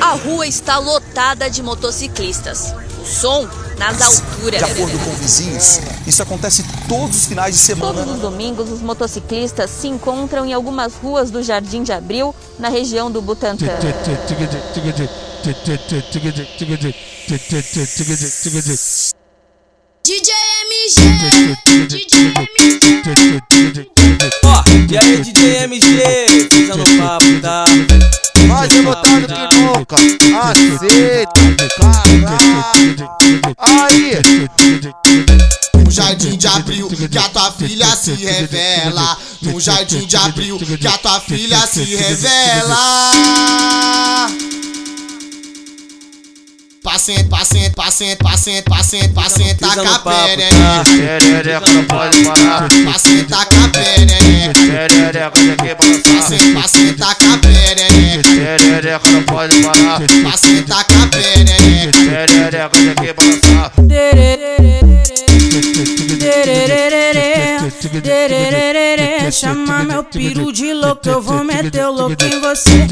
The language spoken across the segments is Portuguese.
A rua está lotada de motociclistas. O som nas alturas. De acordo com vizinhos, isso acontece todos os finais de semana. Todos os domingos, os motociclistas se encontram em algumas ruas do Jardim de Abril, na região do Butantã. DJ MG, DJ MG. Ó, e aí DJ MG, pisando no papo, tá? Mais revoltado que nunca, aceita, caralho. Aí, No jardim de abril que a tua filha se revela. No jardim de abril que a tua filha se revela. Paciente, paciente, paciente, paciente, paciente, paciente, Pisa taca a perereca. tá? perereca não pode parar. Paciente, taca a perereca. Perereca tem que balançar. Paciente, paciente, taca a perereca. Perereca não pode parar. Paciente, taca a perereca. Perereca tem que balançar. Chama meu piru de louco, eu vou meter o louco em você.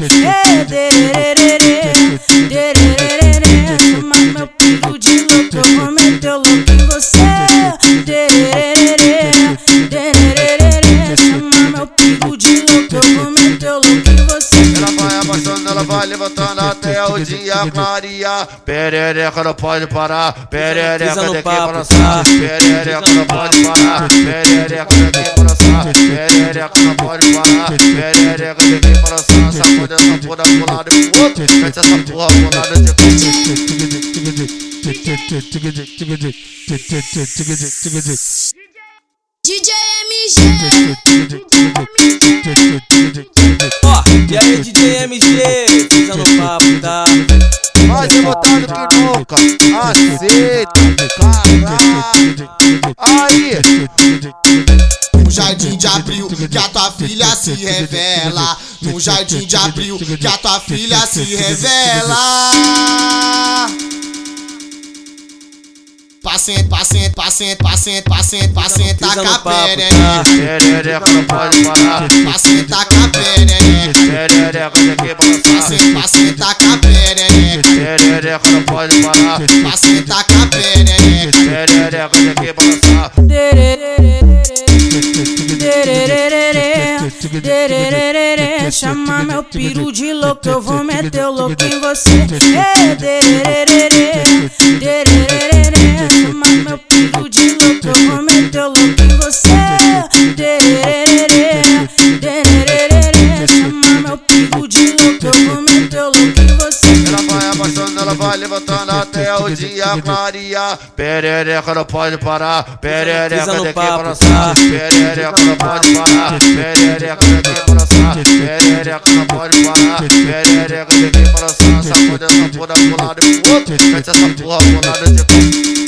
Ela vai levantando até o dia clarear. Perereca não pode parar. Perereca papo, balançar. tá? Perereca não pode parar. Perereca tem que balançar. Perereca não pode parar. Perereca tem que balançar. Sacode essa porra pro lado e pro outro. Mete essa porra pro lado de cá. DJ MG, Ó, e aí DJ MG, no tá? Mais revoltado que nunca. Aceita, caralho. Aí, No jardim de abril que a tua filha se revela. No jardim de abril que a tua filha se revela. Paciente, paciente, paciente, paciente, paciente, Pisa taca no a papo, tá? perereca. perereca não pode parar. Taca Perereca não pode parar. Paciente, taca a perereca. Perereca tem que balançar. Chama meu piru de louco, eu vou meter o louco em você. Chama meu piru de louco, eu vou meter o louco em você. Levantando até o dia clarear. Perereca não pode parar. Perereca tem que balançar. Perereca não pode parar. Perereca tem que balançar. Perereca não pode parar. Perereca tem que balançar. Sacode essa porra pro lado e pro outro. Mete essa porra pro lado de cá.